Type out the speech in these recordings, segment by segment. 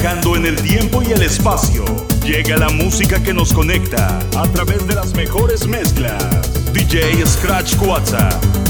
Viajando en el tiempo y el espacio, llega la música que nos conecta a través de las mejores mezclas. DJ Scratch WhatsApp.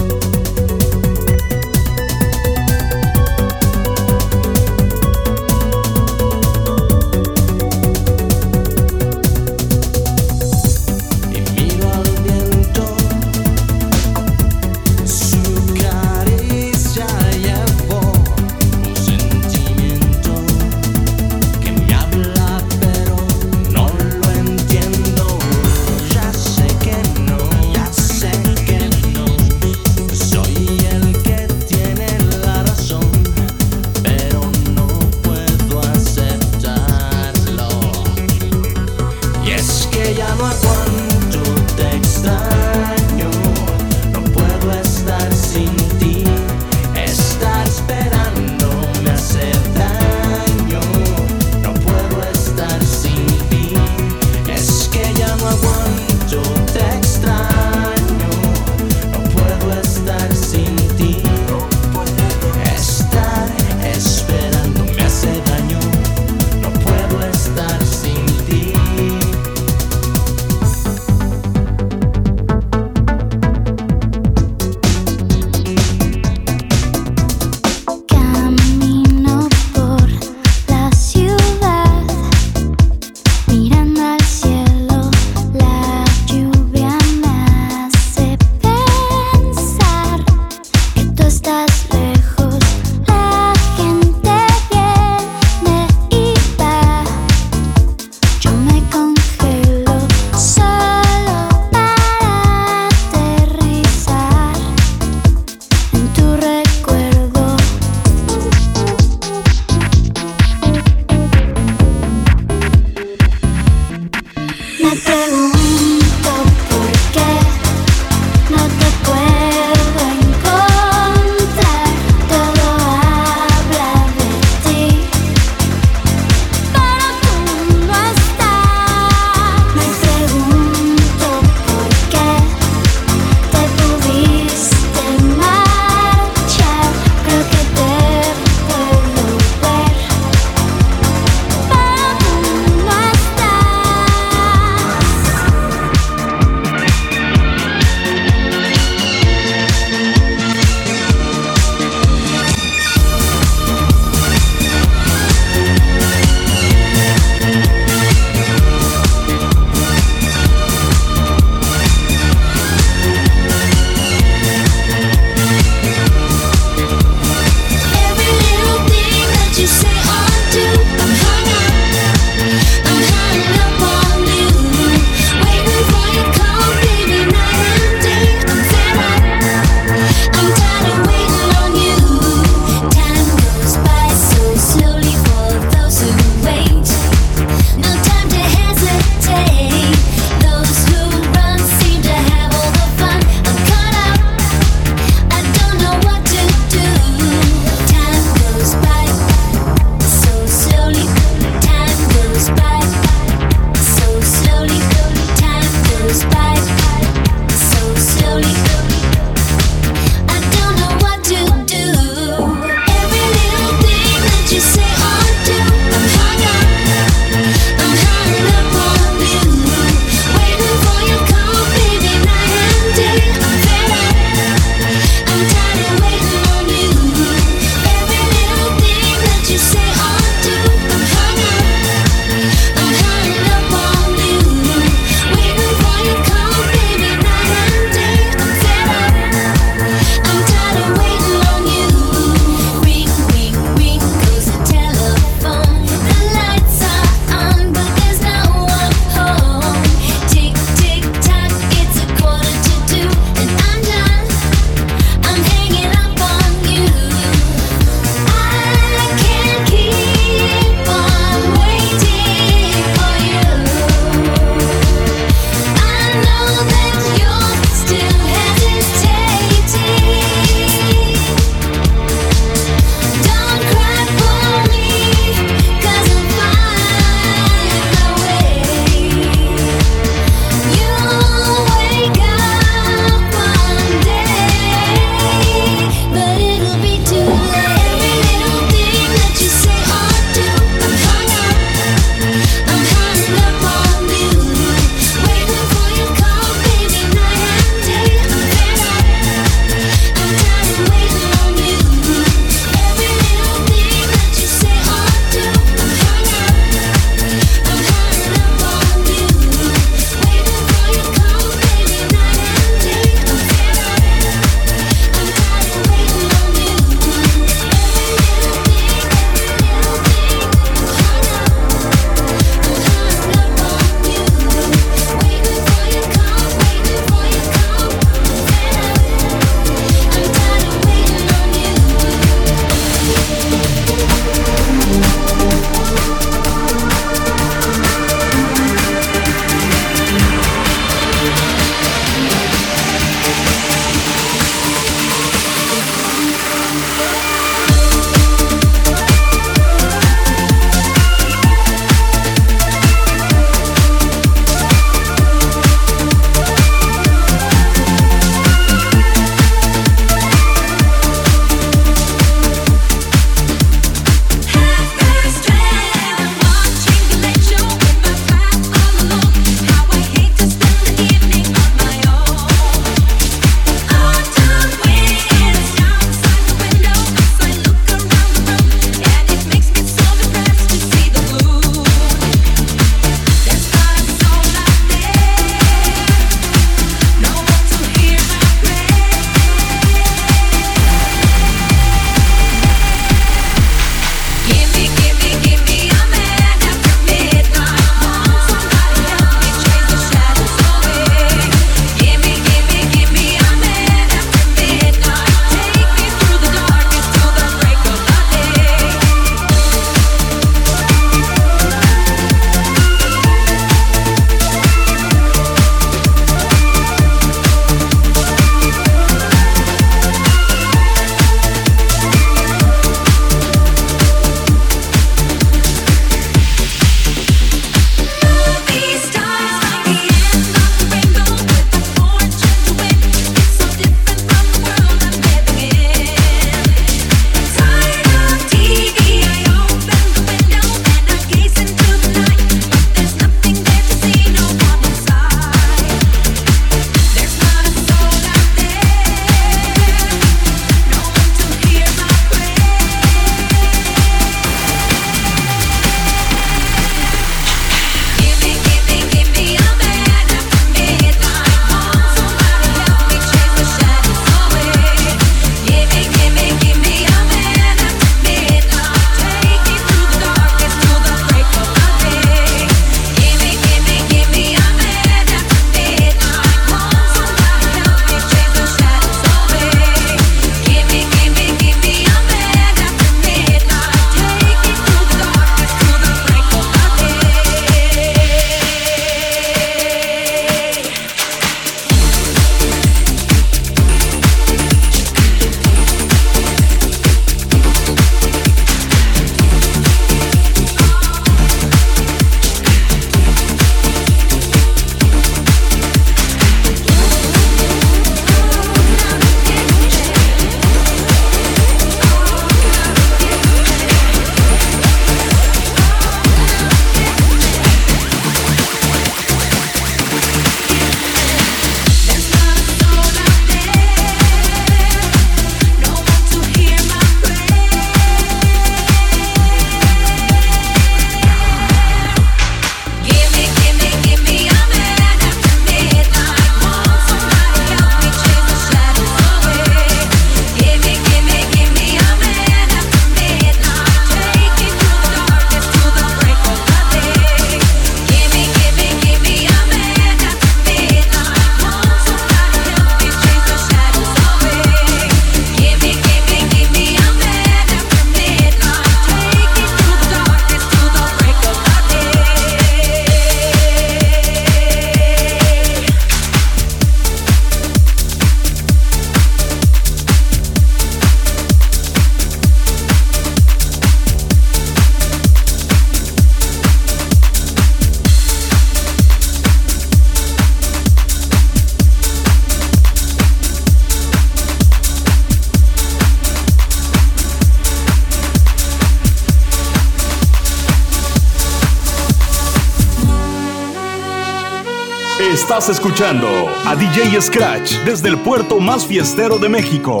Estás escuchando a DJ Scratch desde el puerto más fiestero de México,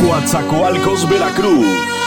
Coatzacoalcos, Veracruz.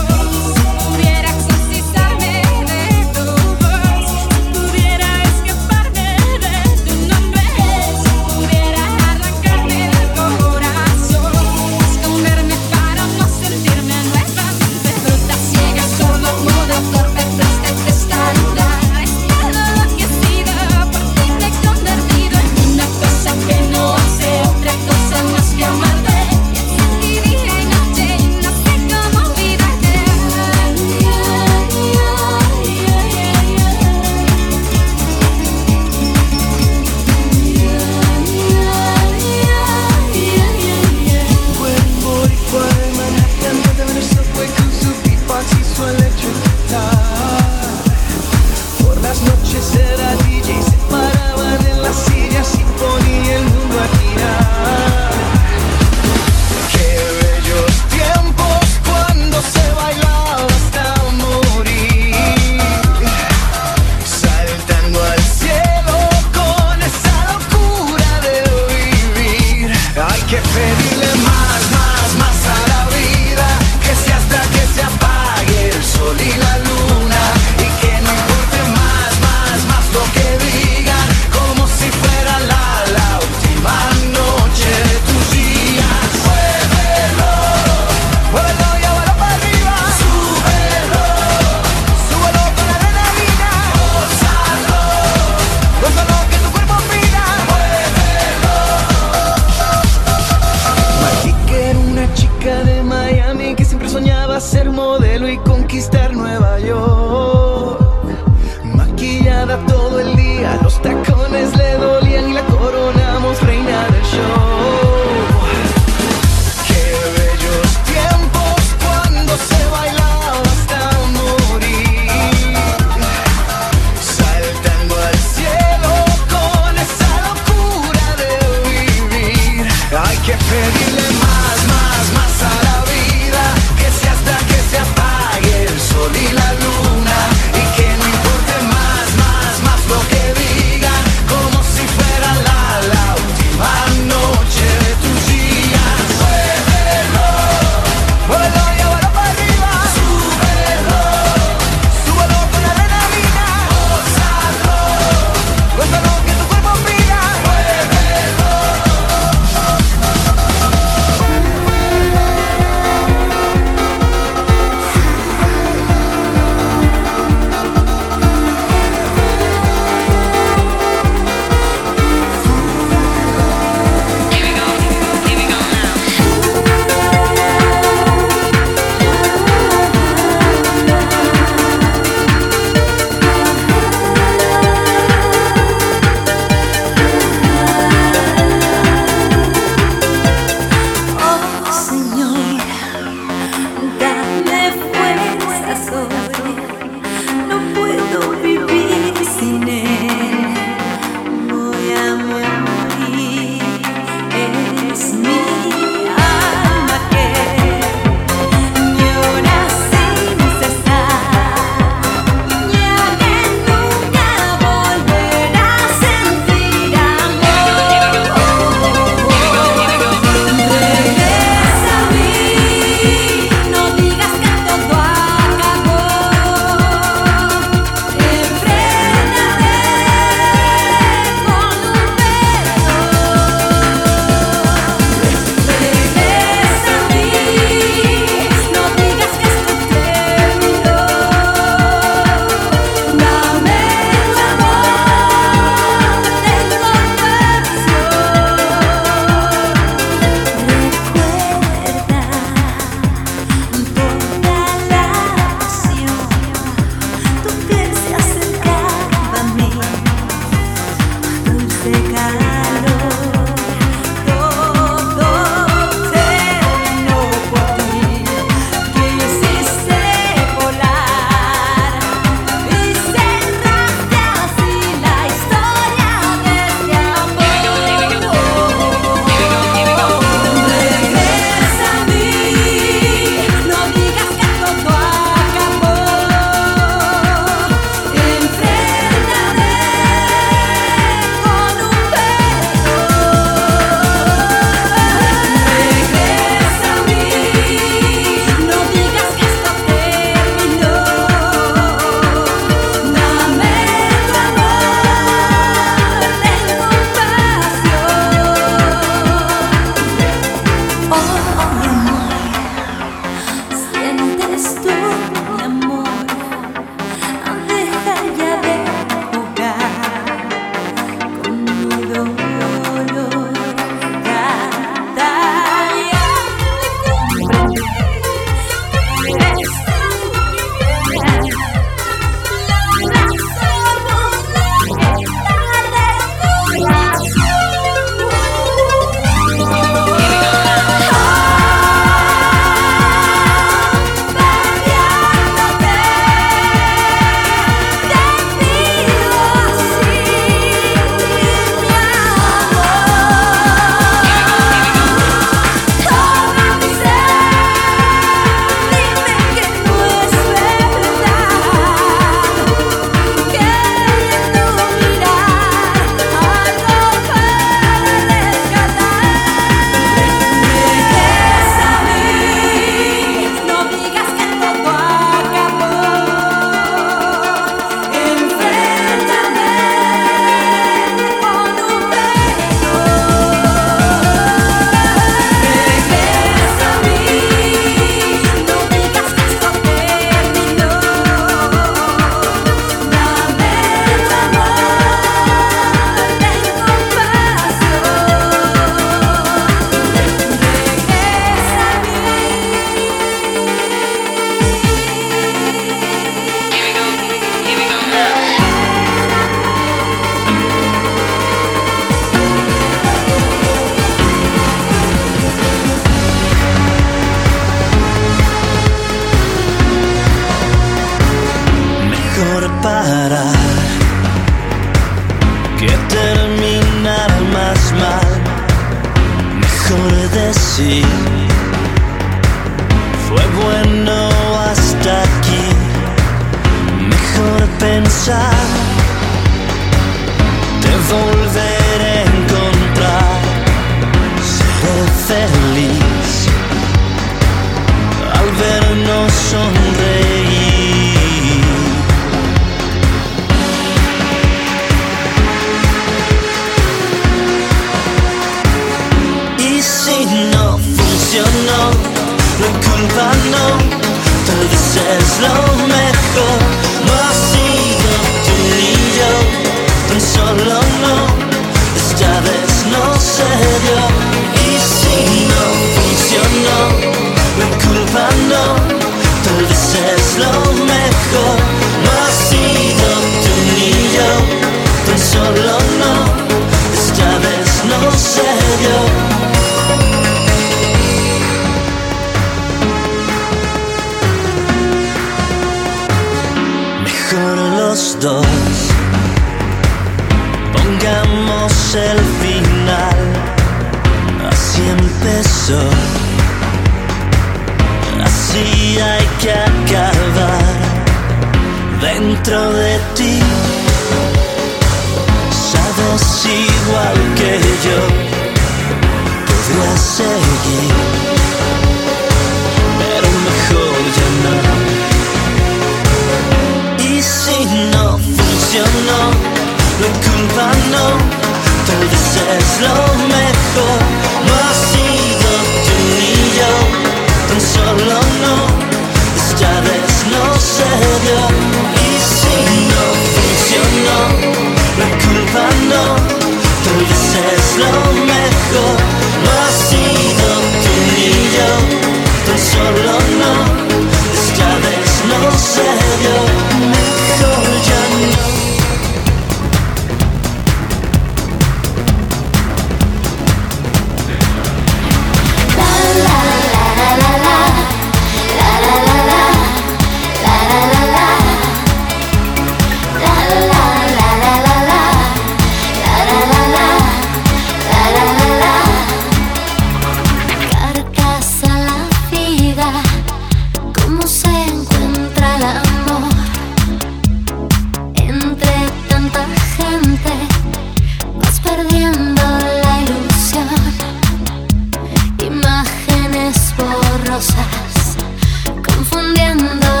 Confundiendo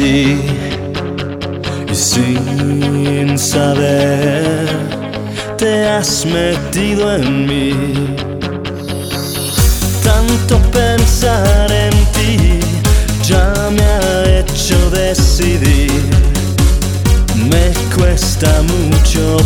así y sin saber te has metido en mí. Tanto pensar en ti ya me ha hecho decidir. Me cuesta mucho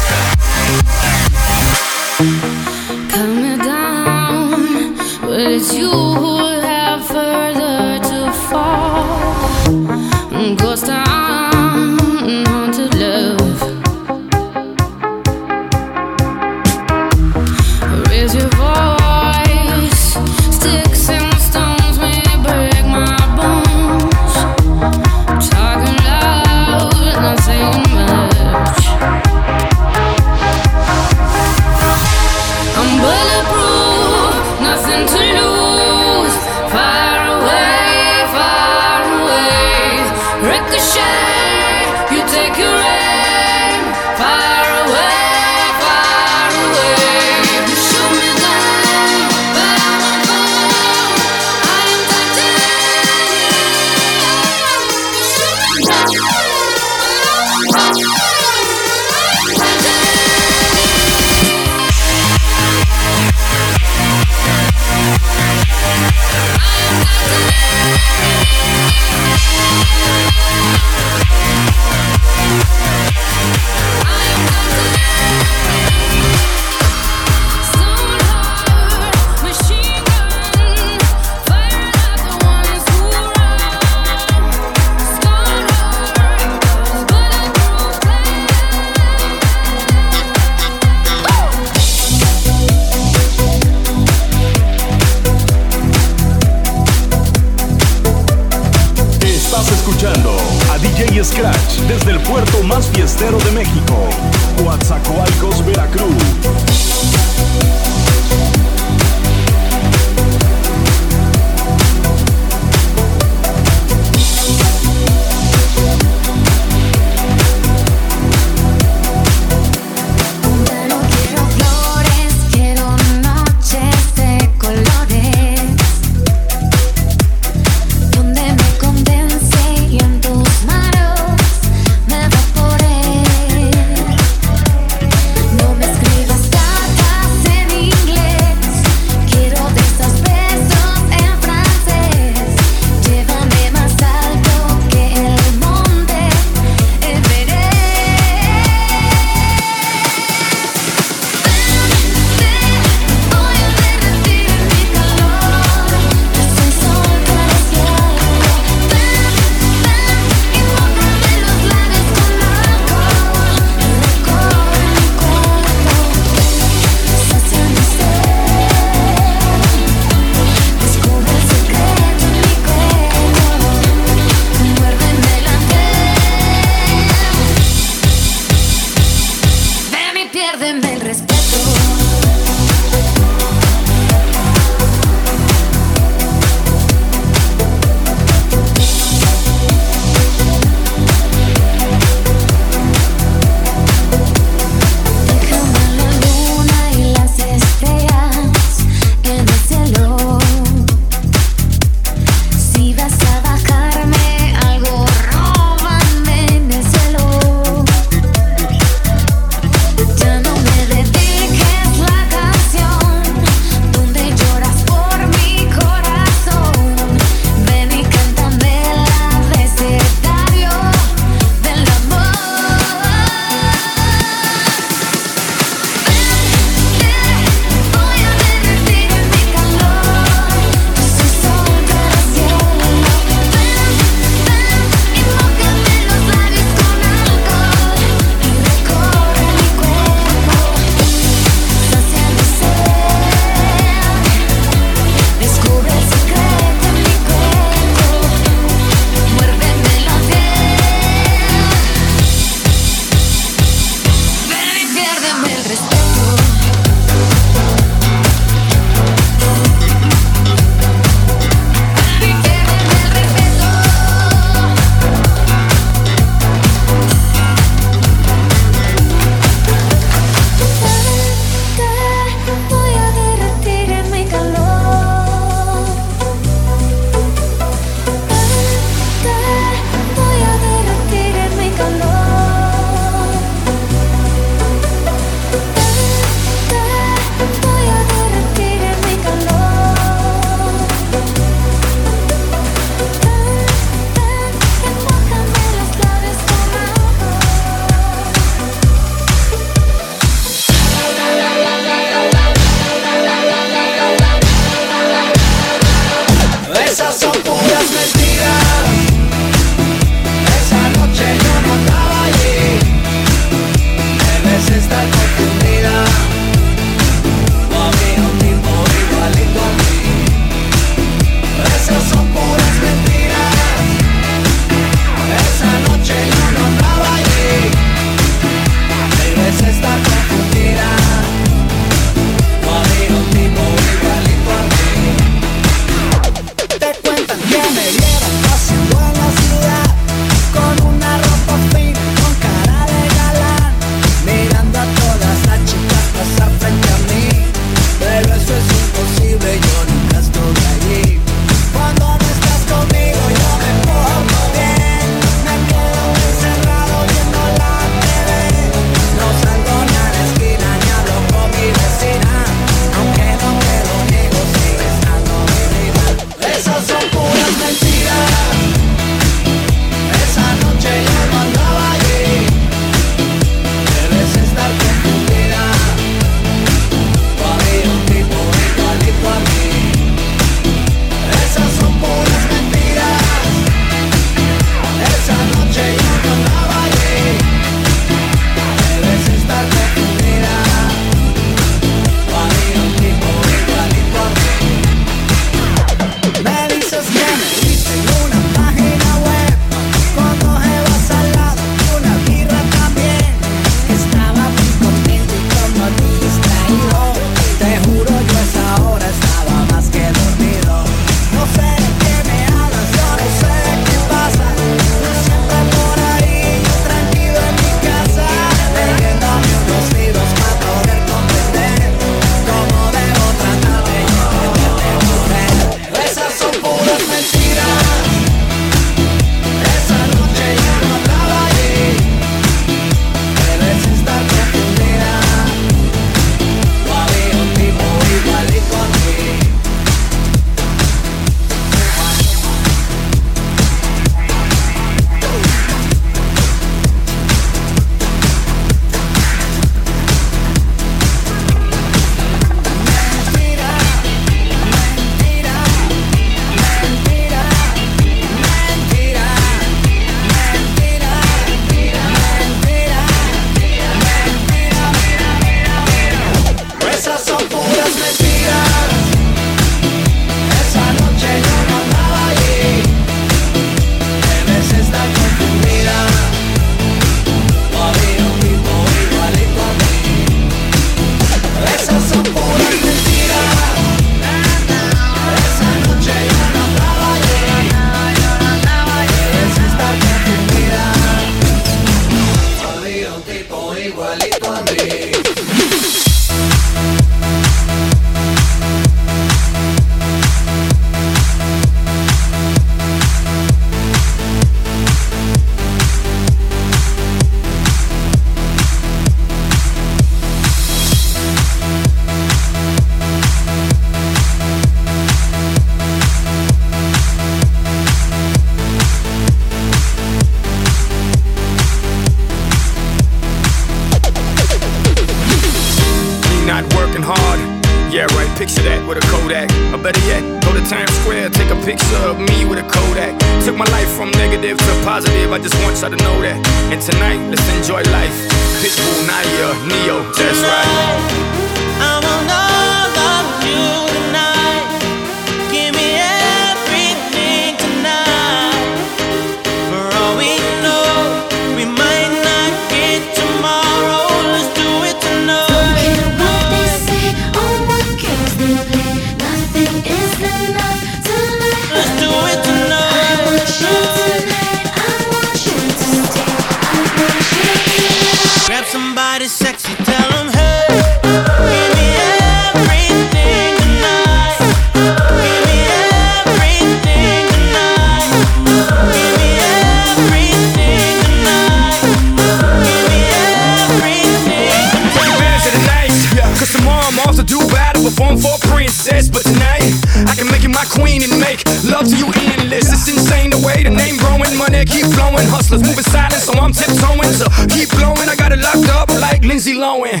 Lindsay Lohan.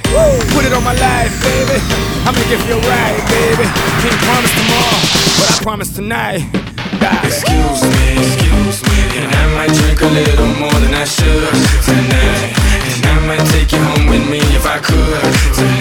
Put it on my life, baby. I'ma give you a ride, baby. Can't promise tomorrow, but I promise tonight. Die. Excuse me, excuse me, and I might drink a little more than I should tonight. And I might take you home with me if I could tonight.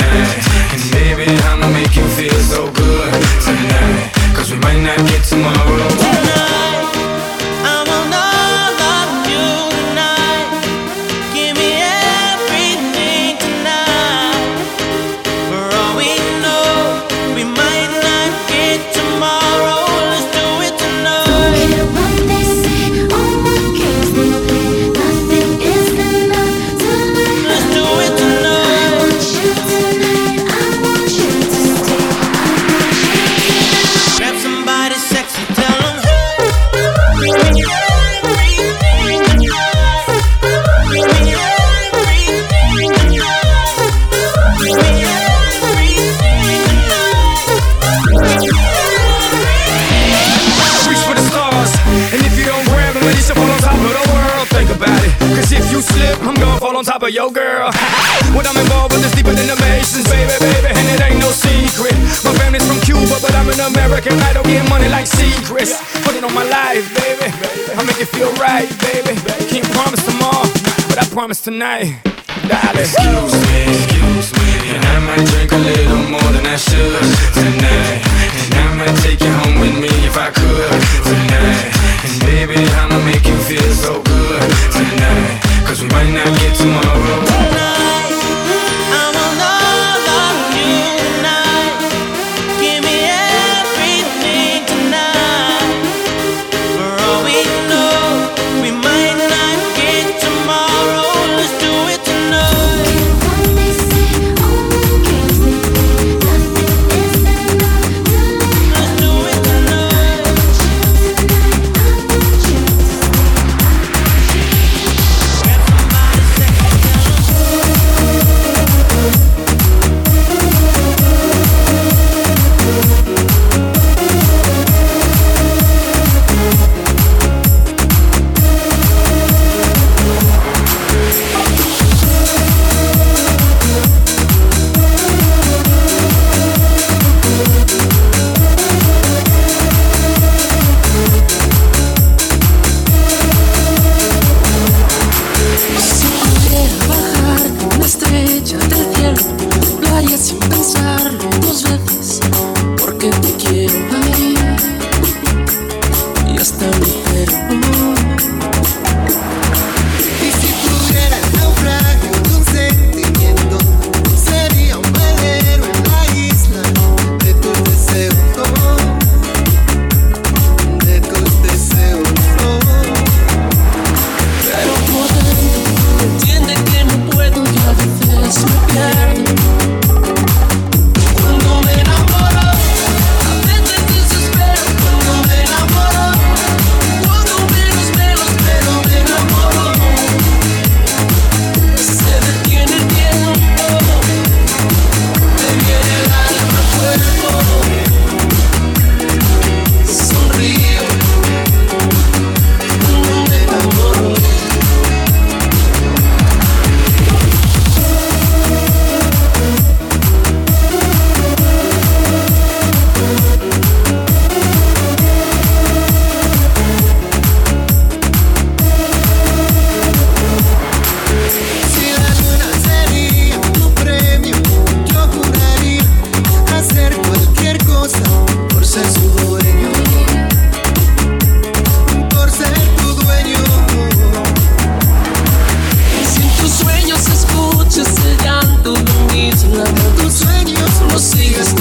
tonight. Darling. Excuse me, excuse me, and I might drink a little more than I should tonight, and I might take you home with me if I. tus sueños no sigas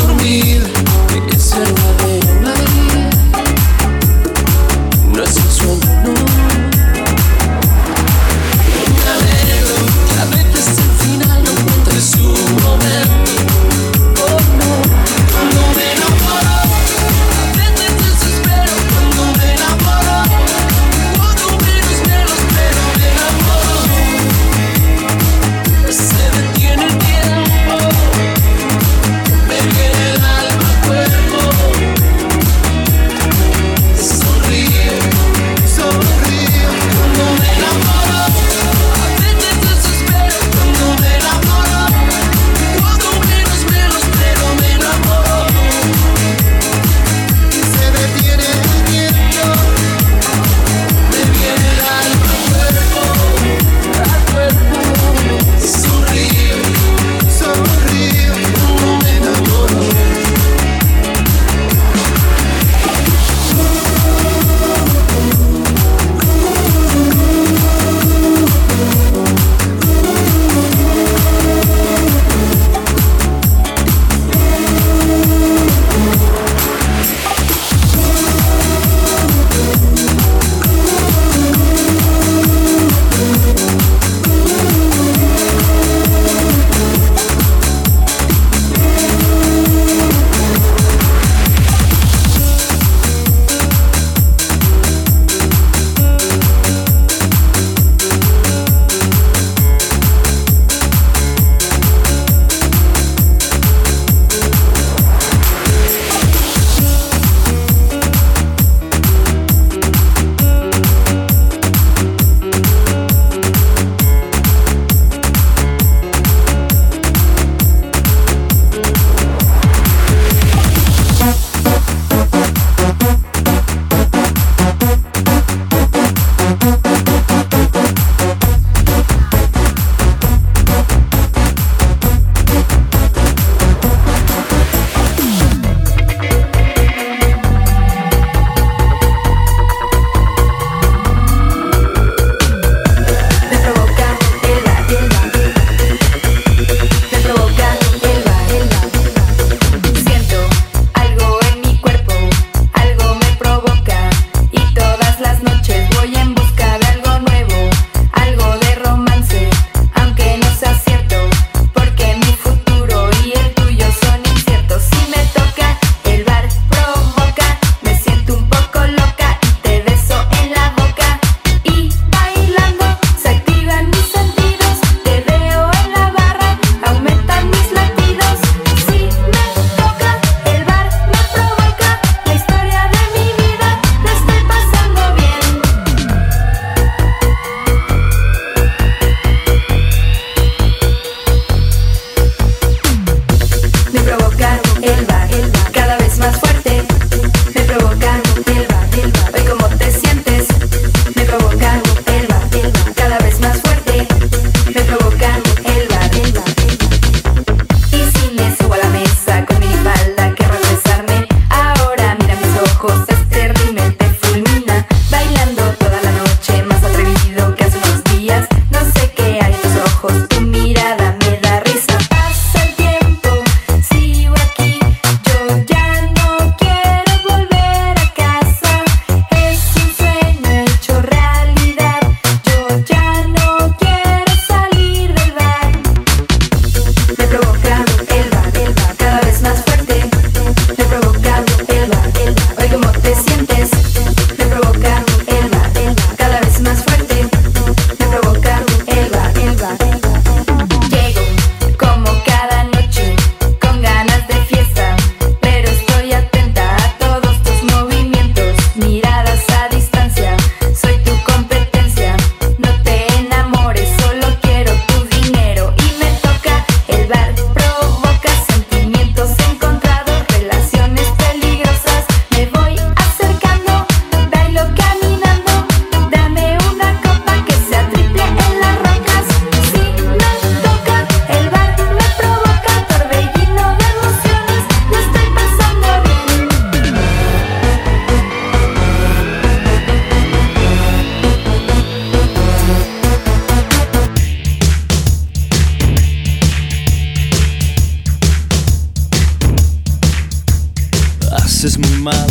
haces muy mal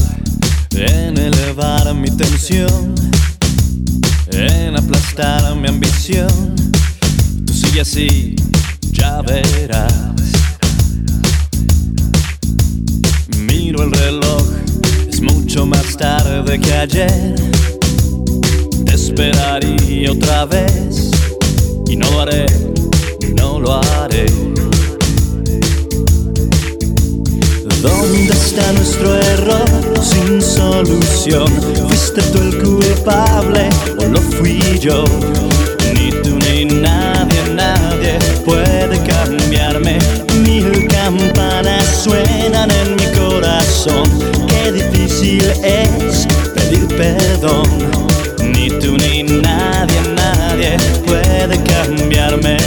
en elevar mi tensión, en aplastar mi ambición. Tú sigue así, ya verás. Miro el reloj, es mucho más tarde que ayer. Te esperaría otra vez y no lo haré, no lo haré. ¿Dónde está nuestro error sin solución? ¿Fuiste tú el culpable o lo fui yo? Ni tú ni nadie, nadie puede cambiarme. Mil campanas suenan en mi corazón. Qué difícil es pedir perdón. Ni tú ni nadie, nadie puede cambiarme.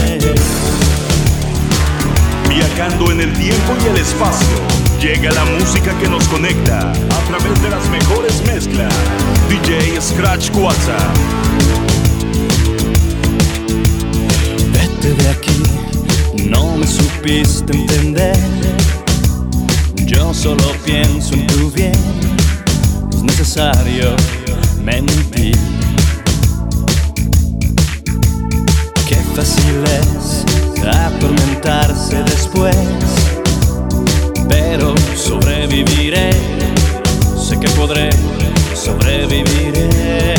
Viajando en el tiempo y el espacio, llega la música que nos conecta a través de las mejores mezclas. DJ Scratch WhatsApp. Vete de aquí, no me supiste entender. Yo solo pienso en tu bien, es necesario mentir. Qué fácil es atormentarse después, pero sobreviviré, sé que podré, sobreviviré.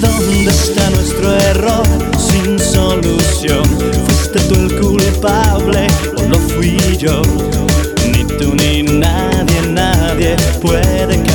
¿Dónde está nuestro error sin solución? ¿Fuiste tú el culpable o lo fui yo? Ni tú ni nadie, nadie puede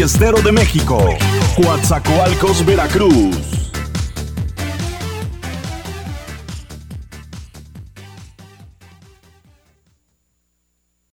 fiestero de México, Coatzacoalcos, Veracruz.